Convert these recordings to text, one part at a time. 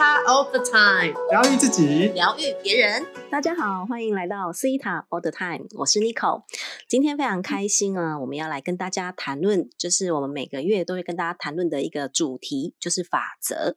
All the time，疗愈自己，疗愈别人。大家好，欢迎来到 Theta all the time，我是 Nico。今天非常开心啊，我们要来跟大家谈论，就是我们每个月都会跟大家谈论的一个主题，就是法则。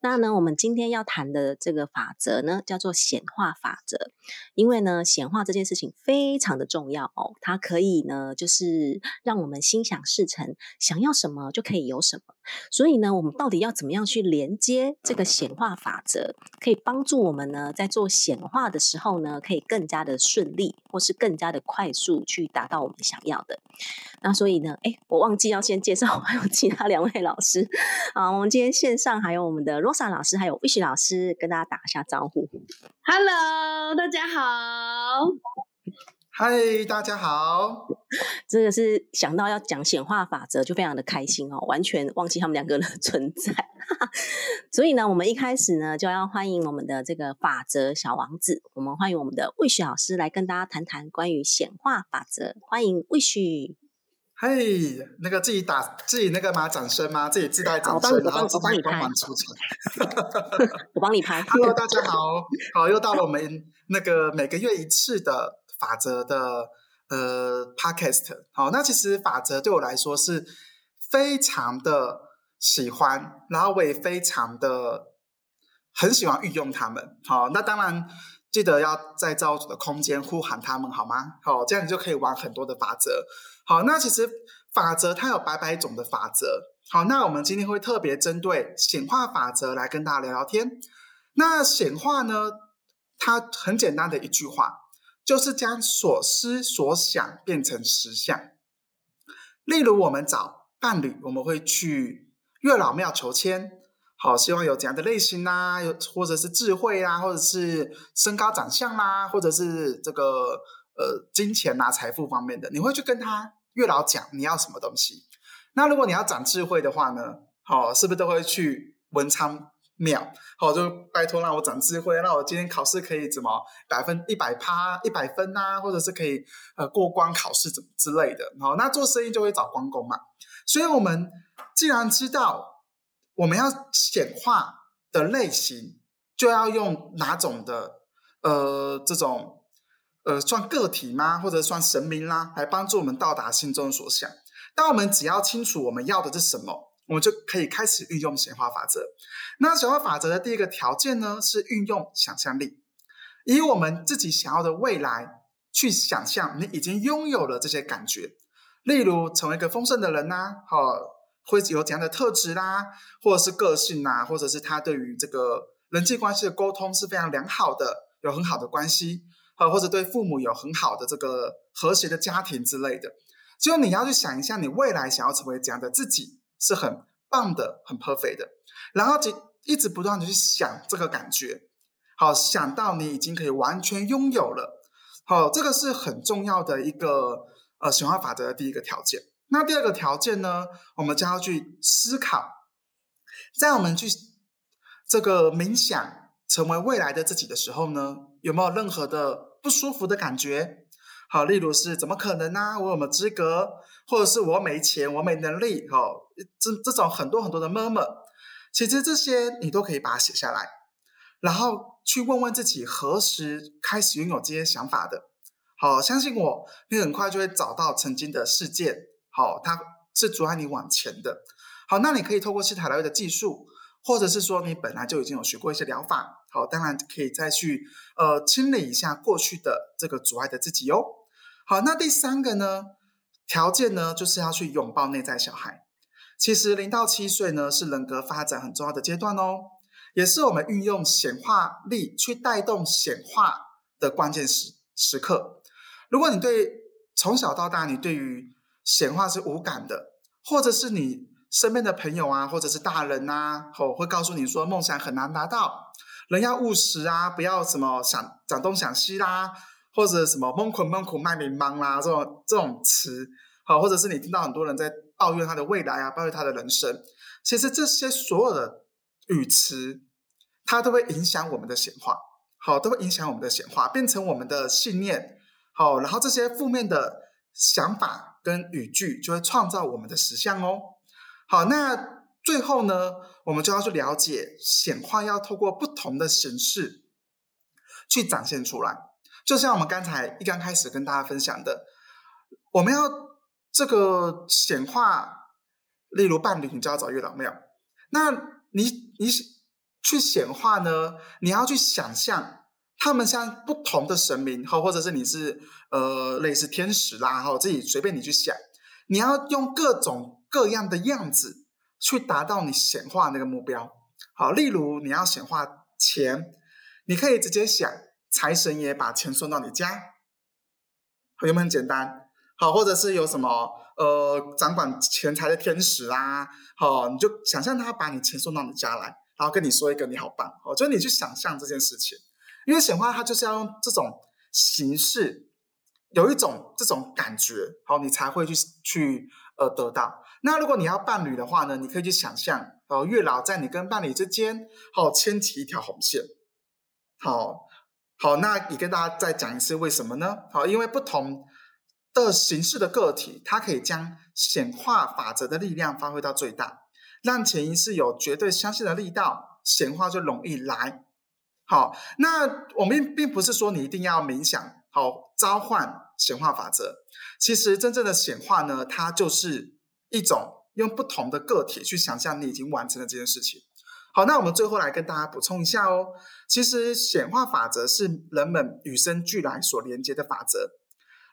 那呢，我们今天要谈的这个法则呢，叫做显化法则。因为呢，显化这件事情非常的重要哦，它可以呢，就是让我们心想事成，想要什么就可以有什么。所以呢，我们到底要怎么样去连接这个显化法则，可以帮助我们呢，在做显化的时候呢，可以更加的顺利，或是更加的快速去达到我们想要的。那所以呢，哎，我忘记要先介绍 还有其他两位老师啊，我们今天线上还有我们的 Rosa 老师，还有 Wish 老师，跟大家打一下招呼。Hello，大家好。嗨，大家好。真的是想到要讲显化法则，就非常的开心哦，完全忘记他们两个的存在。所以呢，我们一开始呢，就要欢迎我们的这个法则小王子，我们欢迎我们的 Wish 老师来跟大家谈谈关于显化法则。欢迎 Wish。嗨，那个自己打自己那个吗？掌声吗？自己自带掌声，然后自己帮你带光环拍 出场。我帮你拍。Hello，大家好，好，又到了我们那个每个月一次的法则的呃 podcast。好，那其实法则对我来说是非常的喜欢，然后我也非常的很喜欢运用它们。好，那当然记得要在造物主的空间呼喊他们，好吗？好，这样你就可以玩很多的法则。好，那其实法则它有百百种的法则。好，那我们今天会特别针对显化法则来跟大家聊聊天。那显化呢，它很简单的一句话，就是将所思所想变成实相。例如，我们找伴侣，我们会去月老庙求签，好，希望有怎样的类型啦、有或者是智慧啊，或者是身高长相啦，或者是这个呃金钱呐、财富方面的，你会去跟他月老讲你要什么东西。那如果你要长智慧的话呢，好，是不是都会去文昌庙？好，就拜托让我长智慧，让我今天考试可以怎么百分一百趴一百分呐、或者是可以呃过关考试怎么之类的。好，那做生意就会找关公嘛。所以我们既然知道我们要显化的类型，就要用哪种的呃这种呃算个体吗，或者算神明啦，来帮助我们到达心中所想。当我们只要清楚我们要的是什么，我们就可以开始运用显化法则。那显化法则的第一个条件呢，是运用想象力，以我们自己想要的未来去想象你已经拥有了这些感觉。例如，成为一个丰盛的人呐、好、会有怎样的特质啦，或者是个性呐、或者是他对于这个人际关系的沟通是非常良好的，有很好的关系，呃，或者对父母有很好的这个和谐的家庭之类的。就你要去想一下，你未来想要成为怎样的自己，是很棒的，很 perfect 的。然后就一直不断的去想这个感觉，好，想到你已经可以完全拥有了，好，这个是很重要的一个呃显化法则的第一个条件。那第二个条件呢，我们就要去思考，在我们去这个冥想成为未来的自己的时候呢，有没有任何的不舒服的感觉？好，例如是怎么可能呢、我有没有资格？或者是我没钱，我没能力？好，这这种很多很多的妈妈其实这些你都可以把它写下来，然后去问问自己何时开始拥有这些想法的。好，相信我，你很快就会找到曾经的事件。好，它是阻碍你往前的。好，那你可以透过西塔疗愈的技术，或者是说你本来就已经有学过一些疗法，好，当然可以再去呃清理一下过去的这个阻碍的自己哦。好，那第三个呢条件呢，就是要去拥抱内在小孩。其实零到七岁呢是人格发展很重要的阶段哦，也是我们运用显化力去带动显化的关键时时刻。如果你对从小到大你对于显化是无感的，或者是你身边的朋友啊，或者是大人呐、哦，会告诉你说梦想很难达到，人要务实啊，不要什么想讲东想西啦，或者什么梦捆蒙苦卖迷茫啦这种这种词，好，或者是你听到很多人在抱怨他的未来啊，抱怨他的人生，其实这些所有的语词，它都会影响我们的显化，好，都会影响我们的显化，变成我们的信念，好，然后这些负面的想法跟语句就会创造我们的实相哦。好，那最后呢，我们就要去了解显化要透过不同的形式去展现出来。就像我们刚才一刚开始跟大家分享的，我们要这个显化，例如伴侣，你就要找月老庙。那你你去显化呢？你要去想象他们像不同的神明，哈，或者是你是呃类似天使啦，哈，自己随便你去想，你要用各种各样的样子。去达到你显化那个目标，好，例如你要显化钱，你可以直接想财神爷把钱送到你家，有没有很简单？好，或者是有什么呃掌管钱财的天使啦，好，你就想象他把你钱送到你家来，然后跟你说一个你好棒，好，就是你去想象这件事情，因为显化它就是要用这种形式，有一种这种感觉，好，你才会去去呃得到。那如果你要伴侣的话呢？你可以去想象，哦，月老在你跟伴侣之间，好牵起一条红线，好，好，那你跟大家再讲一次为什么呢？好，因为不同的形式的个体，它可以将显化法则的力量发挥到最大，让潜意识有绝对相信的力道，显化就容易来。好，那我们并不是说你一定要冥想，好召唤显化法则。其实真正的显化呢，它就是。一种用不同的个体去想象你已经完成了这件事情。好，那我们最后来跟大家补充一下哦。其实显化法则是人们与生俱来所连接的法则。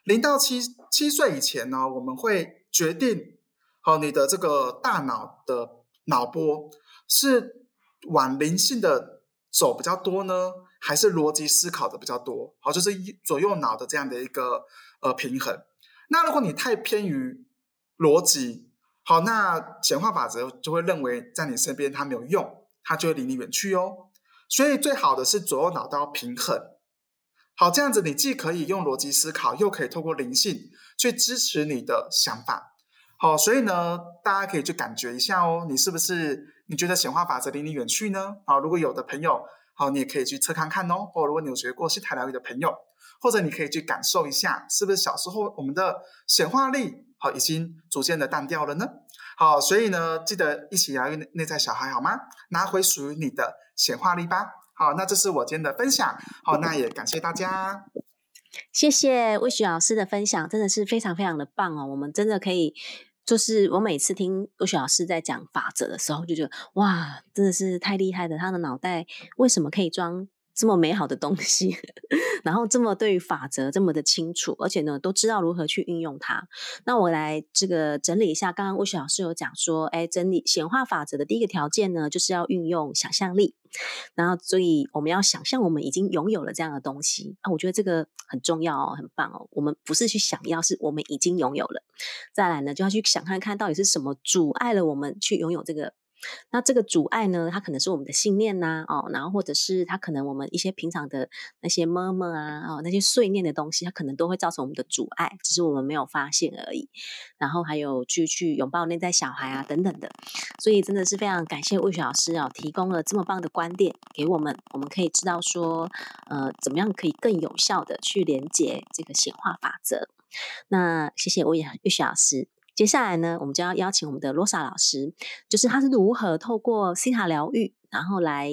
零到七七岁以前呢，我们会决定，好，你的这个大脑的脑波是往灵性的走比较多呢，还是逻辑思考的比较多？好，就是左右脑的这样的一个呃平衡。那如果你太偏于逻辑好，那显化法则就会认为在你身边它没有用，它就会离你远去哦。所以最好的是左右脑都要平衡。好，这样子你既可以用逻辑思考，又可以透过灵性去支持你的想法。好，所以呢，大家可以去感觉一下哦，你是不是你觉得显化法则离你远去呢？好，如果有的朋友，好，你也可以去测看看哦。或如果你有学过西塔疗愈的朋友，或者你可以去感受一下，是不是小时候我们的显化力。好，已经逐渐的淡掉了呢。好，所以呢，记得一起疗愈内在小孩，好吗？拿回属于你的显化力吧。好，那这是我今天的分享。好，那也感谢大家。谢谢魏雪老师的分享，真的是非常非常的棒哦。我们真的可以，就是我每次听魏雪老师在讲法则的时候，就觉得哇，真的是太厉害了。他的脑袋为什么可以装？这么美好的东西，然后这么对于法则这么的清楚，而且呢都知道如何去运用它。那我来这个整理一下，刚刚魏雪老师有讲说，哎，整理显化法则的第一个条件呢，就是要运用想象力。然后，所以我们要想象我们已经拥有了这样的东西啊，我觉得这个很重要哦，很棒哦。我们不是去想要，是我们已经拥有了。再来呢，就要去想看看到底是什么阻碍了我们去拥有这个。那这个阻碍呢？它可能是我们的信念呐，哦，然后或者是它可能我们一些平常的那些么么啊，哦，那些碎念的东西，它可能都会造成我们的阻碍，只是我们没有发现而已。然后还有去去拥抱内在小孩啊，等等的。所以真的是非常感谢魏雪老师啊，提供了这么棒的观点给我们，我们可以知道说，呃，怎么样可以更有效的去连接这个显化法则。那谢谢魏魏雪老师。接下来呢，我们就要邀请我们的罗莎老师，就是他是如何透过西塔疗愈，然后来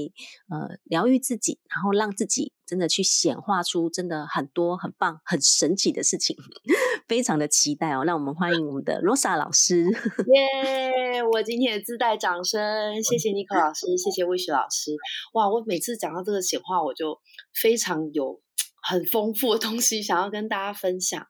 呃疗愈自己，然后让自己真的去显化出真的很多很棒、很神奇的事情，非常的期待哦！让我们欢迎我们的罗莎老师。耶！我今天自带掌声，谢谢尼克老师，谢谢魏雪老师。哇，我每次讲到这个显化，我就非常有。很丰富的东西想要跟大家分享。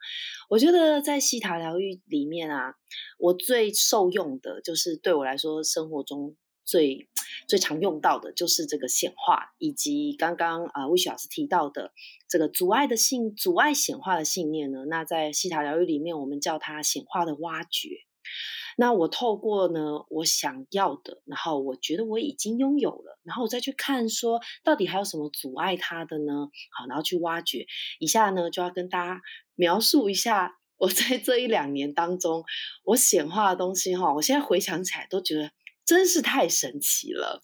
我觉得在西塔疗愈里面啊，我最受用的就是对我来说生活中最最常用到的就是这个显化，以及刚刚啊魏雪老师提到的这个阻碍的信阻碍显化的信念呢。那在西塔疗愈里面，我们叫它显化的挖掘。那我透过呢，我想要的，然后我觉得我已经拥有了，然后我再去看说，到底还有什么阻碍它的呢？好，然后去挖掘。以下呢，就要跟大家描述一下我在这一两年当中我显化的东西哈。我现在回想起来都觉得真是太神奇了。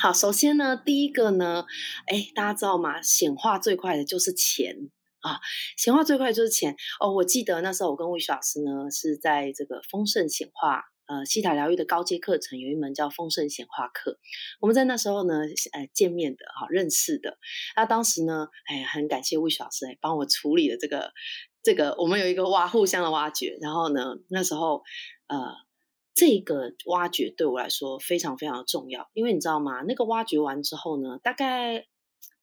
好，首先呢，第一个呢，哎，大家知道吗？显化最快的就是钱。啊，显化最快就是钱哦！我记得那时候我跟魏雪老师呢是在这个丰盛显化呃西塔疗愈的高阶课程，有一门叫丰盛显化课。我们在那时候呢，呃见面的哈，认识的。那当时呢，哎，很感谢魏雪老师哎，帮我处理了这个这个，我们有一个挖互相的挖掘。然后呢，那时候呃，这个挖掘对我来说非常非常的重要，因为你知道吗？那个挖掘完之后呢，大概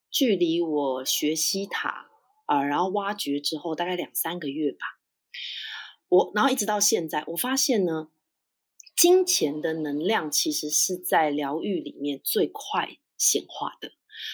距离我学西塔啊，然后挖掘之后大概两三个月吧。我然后一直到现在，我发现呢，金钱的能量其实是在疗愈里面最快显化的。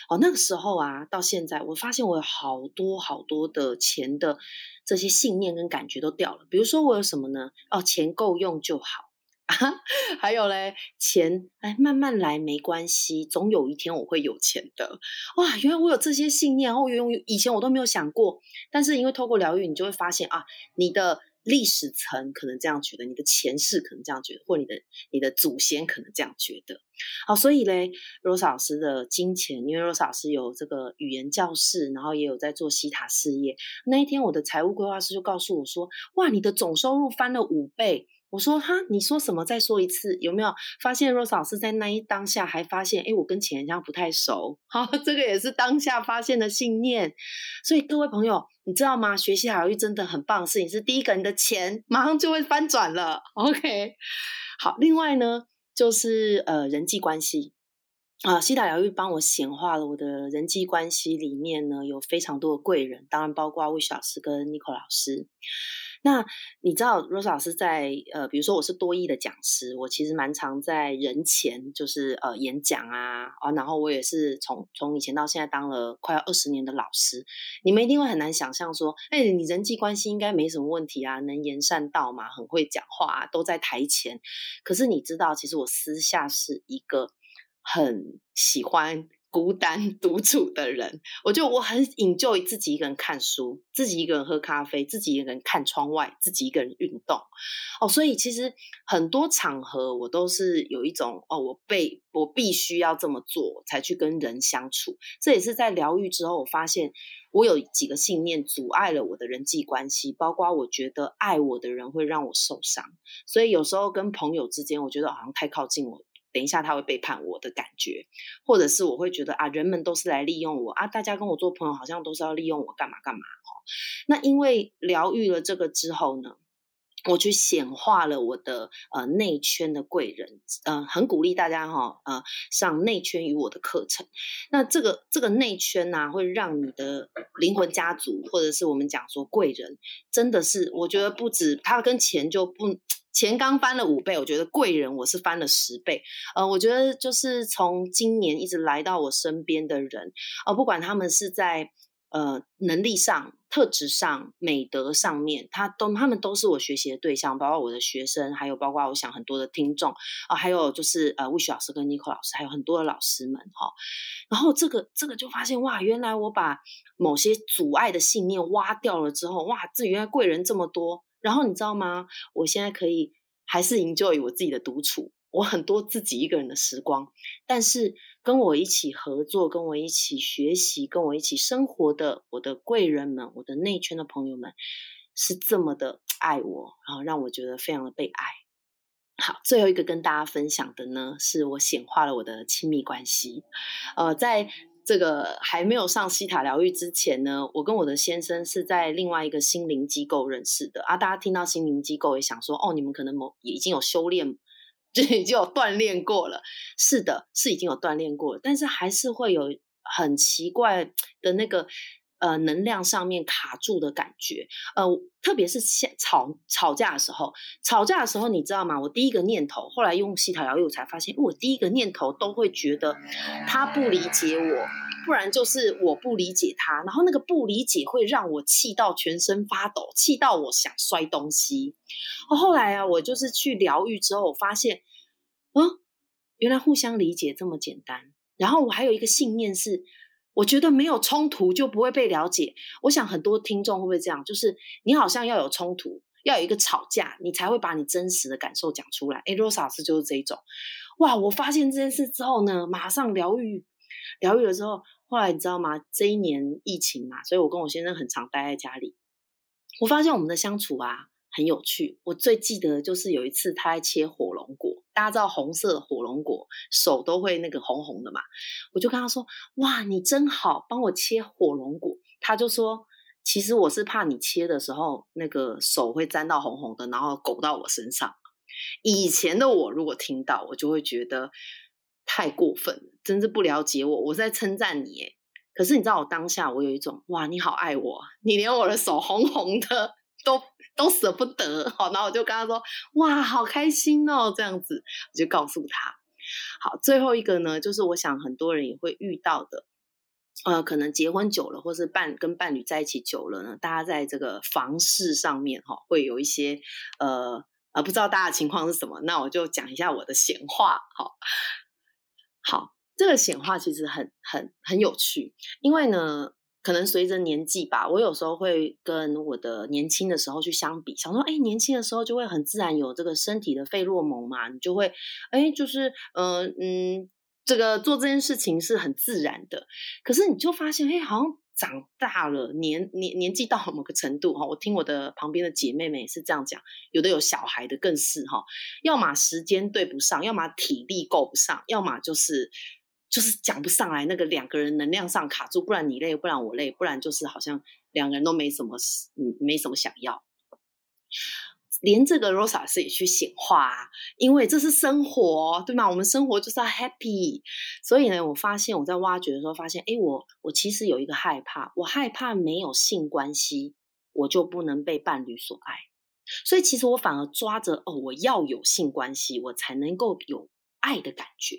哦，那个时候啊，到现在，我发现我有好多好多的钱的这些信念跟感觉都掉了。比如说，我有什么呢？哦，钱够用就好啊。还有嘞，钱哎，慢慢来没关系，总有一天我会有钱的。哇，原来我有这些信念，哦，原以前我都没有想过。但是因为透过疗愈，你就会发现啊，你的。历史层可能这样觉得，你的前世可能这样觉得，或你的你的祖先可能这样觉得。好，所以嘞，Rose 老师的金钱，因为 Rose 老师有这个语言教室，然后也有在做西塔事业。那一天，我的财务规划师就告诉我说：“哇，你的总收入翻了五倍。”我说哈，你说什么？再说一次，有没有发现 Rose 老师在那一当下还发现，哎，我跟钱好像不太熟。好，这个也是当下发现的信念。所以各位朋友，你知道吗？学习疗愈真的很棒的事情是，第一个，你的钱马上就会翻转了。OK，好，另外呢，就是呃人际关系啊，西塔疗愈帮我显化了我的人际关系里面呢，有非常多的贵人，当然包括魏老师跟 n i c o 老师。那你知道 Rose 老师在呃，比如说我是多益的讲师，我其实蛮常在人前就是呃演讲啊啊，然后我也是从从以前到现在当了快要二十年的老师，你们一定会很难想象说，哎，你人际关系应该没什么问题啊，能言善道嘛，很会讲话啊，都在台前。可是你知道，其实我私下是一个很喜欢。孤单独处的人，我就我很引咎自己一个人看书，自己一个人喝咖啡，自己一个人看窗外，自己一个人运动。哦，所以其实很多场合我都是有一种哦，我被我必须要这么做才去跟人相处。这也是在疗愈之后，我发现我有几个信念阻碍了我的人际关系，包括我觉得爱我的人会让我受伤，所以有时候跟朋友之间，我觉得好像太靠近我。等一下，他会背叛我的感觉，或者是我会觉得啊，人们都是来利用我啊，大家跟我做朋友好像都是要利用我干嘛干嘛哦。那因为疗愈了这个之后呢，我去显化了我的呃内圈的贵人，呃，很鼓励大家哈，呃，上内圈与我的课程。那这个这个内圈呢，会让你的灵魂家族，或者是我们讲说贵人，真的是我觉得不止他跟钱就不。钱刚翻了五倍，我觉得贵人我是翻了十倍。呃，我觉得就是从今年一直来到我身边的人，呃，不管他们是在呃能力上、特质上、美德上面，他都他们都是我学习的对象，包括我的学生，还有包括我想很多的听众啊，还有就是呃魏雪老师跟尼克老师，还有很多的老师们哈。然后这个这个就发现哇，原来我把某些阻碍的信念挖掉了之后，哇，这原来贵人这么多。然后你知道吗？我现在可以还是 enjoy 我自己的独处，我很多自己一个人的时光。但是跟我一起合作、跟我一起学习、跟我一起生活的我的贵人们、我的内圈的朋友们，是这么的爱我，然后让我觉得非常的被爱。好，最后一个跟大家分享的呢，是我显化了我的亲密关系。呃，在这个还没有上西塔疗愈之前呢，我跟我的先生是在另外一个心灵机构认识的啊。大家听到心灵机构也想说，哦，你们可能某已经有修炼，就已经有锻炼过了。是的，是已经有锻炼过了，但是还是会有很奇怪的那个。呃，能量上面卡住的感觉，呃，特别是现吵吵架的时候，吵架的时候，你知道吗？我第一个念头，后来用西塔疗愈，我才发现，我第一个念头都会觉得他不理解我，不然就是我不理解他，然后那个不理解会让我气到全身发抖，气到我想摔东西。后来啊，我就是去疗愈之后，我发现，嗯，原来互相理解这么简单。然后我还有一个信念是。我觉得没有冲突就不会被了解。我想很多听众会不会这样？就是你好像要有冲突，要有一个吵架，你才会把你真实的感受讲出来。哎，Rosa 是就是这一种。哇！我发现这件事之后呢，马上疗愈，疗愈了之后，后来你知道吗？这一年疫情嘛，所以我跟我先生很常待在家里。我发现我们的相处啊，很有趣。我最记得就是有一次他在切火龙果，大家知道红色的火龙果手都会那个红红的嘛，我就跟他说：“哇，你真好，帮我切火龙果。”他就说：“其实我是怕你切的时候那个手会沾到红红的，然后勾到我身上。”以前的我如果听到，我就会觉得太过分了，真是不了解我。我在称赞你，耶可是你知道我当下我有一种哇，你好爱我，你连我的手红红的 都都舍不得。好，然后我就跟他说哇，好开心哦，这样子我就告诉他。好，最后一个呢，就是我想很多人也会遇到的，呃，可能结婚久了，或是伴跟伴侣在一起久了呢，大家在这个房事上面哈，会有一些呃呃，不知道大家情况是什么，那我就讲一下我的闲话。好，好。这个闲话其实很很很有趣，因为呢，可能随着年纪吧，我有时候会跟我的年轻的时候去相比，想说，哎，年轻的时候就会很自然有这个身体的费洛蒙嘛，你就会，哎，就是，嗯嗯，这个做这件事情是很自然的。可是你就发现，哎，好像长大了，年年年纪到某个程度哈，我听我的旁边的姐妹们也是这样讲，有的有小孩的更是哈，要么时间对不上，要么体力够不上，要么就是。就是讲不上来，那个两个人能量上卡住，不然你累，不然我累，不然就是好像两个人都没什么，嗯，没什么想要。连这个 Rosa 也去显化，啊，因为这是生活，对吗？我们生活就是要 happy。所以呢，我发现我在挖掘的时候，发现，哎，我我其实有一个害怕，我害怕没有性关系，我就不能被伴侣所爱。所以其实我反而抓着，哦，我要有性关系，我才能够有。爱的感觉，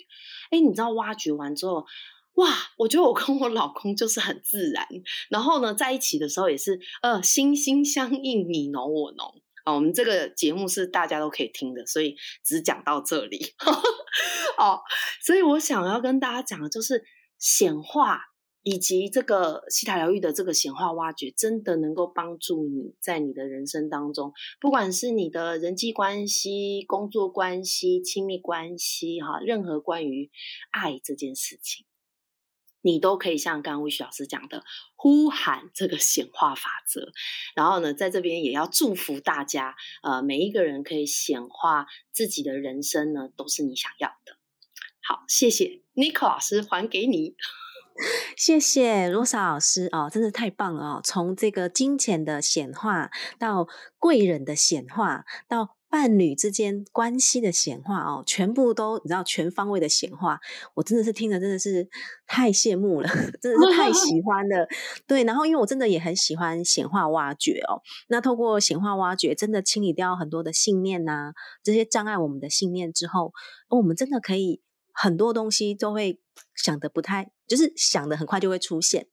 哎，你知道挖掘完之后，哇，我觉得我跟我老公就是很自然，然后呢，在一起的时候也是，呃，心心相印，你侬我侬啊。我们这个节目是大家都可以听的，所以只讲到这里。哦，所以我想要跟大家讲的就是显化。以及这个西塔疗愈的这个显化挖掘，真的能够帮助你在你的人生当中，不管是你的人际关系、工作关系、亲密关系，哈，任何关于爱这件事情，你都可以像刚刚魏旭老师讲的，呼喊这个显化法则。然后呢，在这边也要祝福大家，呃，每一个人可以显化自己的人生呢，都是你想要的。好，谢谢 n i c o 老师，还给你。谢谢罗莎老师哦，真的太棒了哦！从这个金钱的显化，到贵人的显化，到伴侣之间关系的显化哦，全部都你知道全方位的显化，我真的是听了真的是太羡慕了，真的是太喜 欢了。对，然后因为我真的也很喜欢显化挖掘哦，那透过显化挖掘，真的清理掉很多的信念呐，这些障碍我们的信念之后，我们真的可以很多东西都会想的不太。就是想的很快就会出现，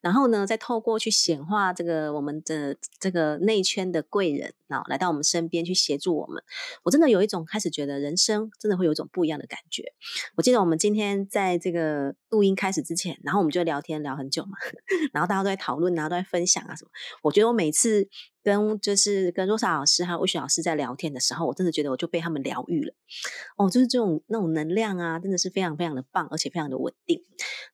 然后呢，再透过去显化这个我们的这个内圈的贵人啊，来到我们身边去协助我们。我真的有一种开始觉得人生真的会有一种不一样的感觉。我记得我们今天在这个录音开始之前，然后我们就聊天聊很久嘛，然后大家都在讨论啊，都在分享啊什么。我觉得我每次跟就是跟若莎老师还有魏雪老师在聊天的时候，我真的觉得我就被他们疗愈了。哦，就是这种那种能量啊，真的是非常非常的棒，而且非常的稳定。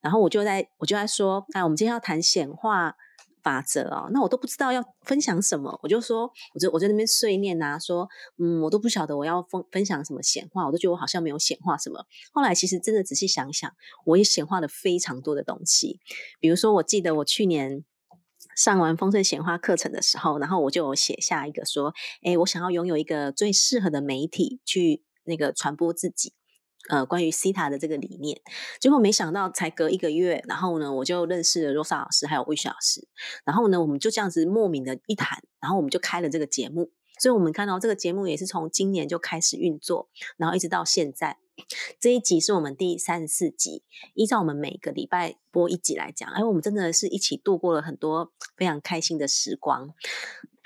然然后我就在我就在说，哎，我们今天要谈显化法则哦，那我都不知道要分享什么，我就说，我就我在那边碎念啊，说，嗯，我都不晓得我要分分享什么显化，我都觉得我好像没有显化什么。后来其实真的仔细想想，我也显化了非常多的东西，比如说，我记得我去年上完丰盛显化课程的时候，然后我就写下一个说，哎，我想要拥有一个最适合的媒体去那个传播自己。呃，关于西塔的这个理念，结果没想到才隔一个月，然后呢，我就认识了罗莎老师还有魏雪老师，然后呢，我们就这样子莫名的一谈，然后我们就开了这个节目，所以我们看到这个节目也是从今年就开始运作，然后一直到现在，这一集是我们第三十四集，依照我们每个礼拜播一集来讲，哎，我们真的是一起度过了很多非常开心的时光。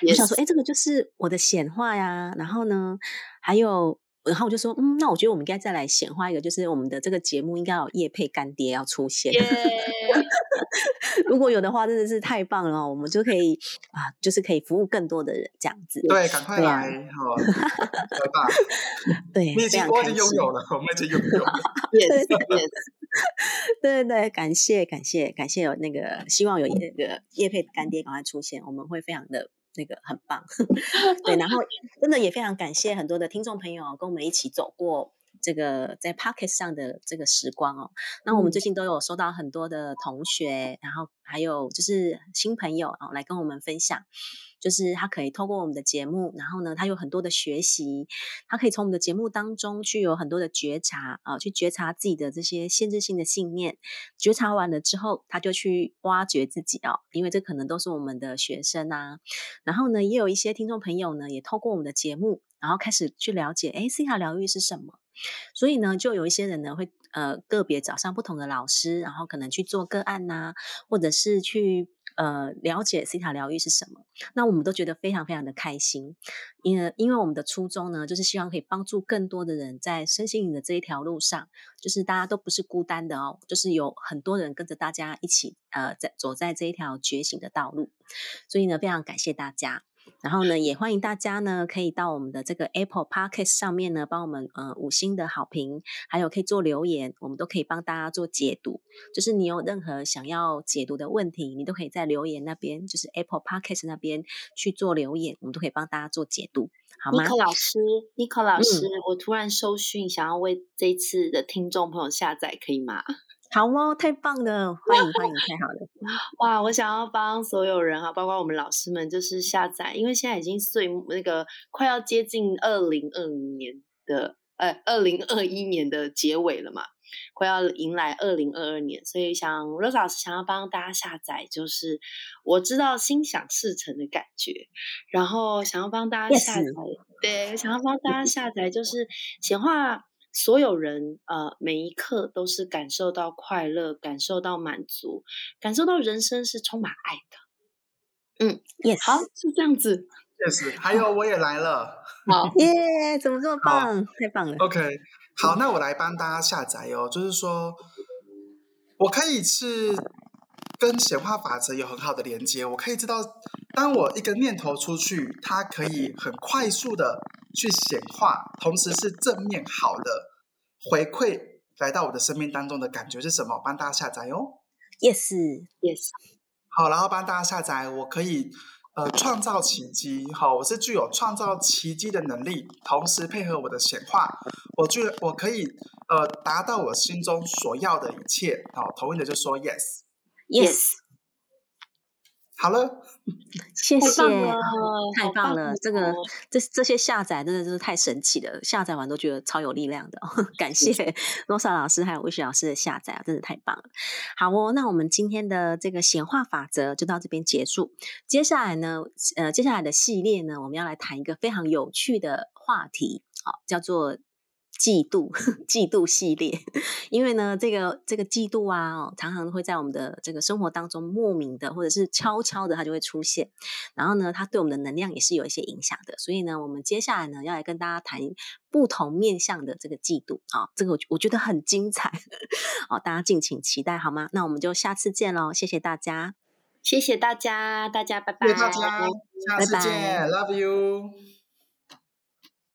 我想说，哎，这个就是我的显化呀，然后呢，还有。然后我就说，嗯，那我觉得我们应该再来显化一个，就是我们的这个节目应该有叶配干爹要出现。如果有的话，真的是太棒了，我们就可以啊，就是可以服务更多的人这样子。对，赶快来，好，来吧。对，你已经我已经拥有了，我们已经拥有。Yes, yes。对对对，感谢感谢感谢有那个希望有那个叶配干爹赶快出现，我们会非常的。那个很棒。对，然后真的也非常感谢很多的听众朋友跟我们一起走过。这个在 Pocket 上的这个时光哦，那我们最近都有收到很多的同学，然后还有就是新朋友哦，来跟我们分享，就是他可以透过我们的节目，然后呢，他有很多的学习，他可以从我们的节目当中去有很多的觉察啊，去觉察自己的这些限制性的信念，觉察完了之后，他就去挖掘自己哦，因为这可能都是我们的学生啊，然后呢，也有一些听众朋友呢，也透过我们的节目，然后开始去了解，哎，C 卡疗愈是什么。所以呢，就有一些人呢会呃个别找上不同的老师，然后可能去做个案呐，或者是去呃了解西塔疗愈是什么。那我们都觉得非常非常的开心，因为因为我们的初衷呢，就是希望可以帮助更多的人在身心灵的这一条路上，就是大家都不是孤单的哦，就是有很多人跟着大家一起呃在走在这一条觉醒的道路。所以呢，非常感谢大家。然后呢，也欢迎大家呢，可以到我们的这个 Apple Podcast 上面呢，帮我们呃五星的好评，还有可以做留言，我们都可以帮大家做解读。就是你有任何想要解读的问题，你都可以在留言那边，就是 Apple Podcast 那边去做留言，我们都可以帮大家做解读，好吗？尼克老师，尼克老师，我突然收讯，想要为这一次的听众朋友下载，可以吗？好哦，太棒了，欢迎欢迎，太好了！哇，我想要帮所有人啊，包括我们老师们，就是下载，因为现在已经岁那个快要接近二零二零年的，呃，二零二一年的结尾了嘛，快要迎来二零二二年，所以想罗老师想要帮大家下载，就是我知道心想事成的感觉，然后想要帮大家下载，对，想要帮大家下载，就是显化。所有人，呃，每一刻都是感受到快乐，感受到满足，感受到人生是充满爱的。嗯，yes，好，是这样子。yes，还有我也来了。好耶，怎么这么棒？太棒了。OK，好，那我来帮大家下载哦。就是说，我可以是跟显化法则有很好的连接，我可以知道，当我一个念头出去，它可以很快速的。去显化，同时是正面好的回馈来到我的生命当中的感觉是什么？帮大家下载哦。Yes，Yes。好，然后帮大家下载，我可以呃创造奇迹。好，我是具有创造奇迹的能力，同时配合我的显化，我具我可以呃达到我心中所要的一切。好，同意的就说 Yes，Yes。好了，谢谢，太棒了！这个这这些下载真的就是太神奇了，下载完都觉得超有力量的。感谢罗莎老师还有魏雪老师的下载啊，真的太棒了。好哦，那我们今天的这个显化法则就到这边结束。接下来呢，呃，接下来的系列呢，我们要来谈一个非常有趣的话题，好，叫做。嫉妒，嫉妒系列，因为呢，这个这个嫉妒啊，常常会在我们的这个生活当中莫名的，或者是悄悄的，它就会出现。然后呢，它对我们的能量也是有一些影响的。所以呢，我们接下来呢，要来跟大家谈不同面向的这个嫉妒啊，这个我我觉得很精彩哦，大家敬请期待好吗？那我们就下次见喽，谢谢大家，谢谢大家，大家拜拜，大家下次见，Love you。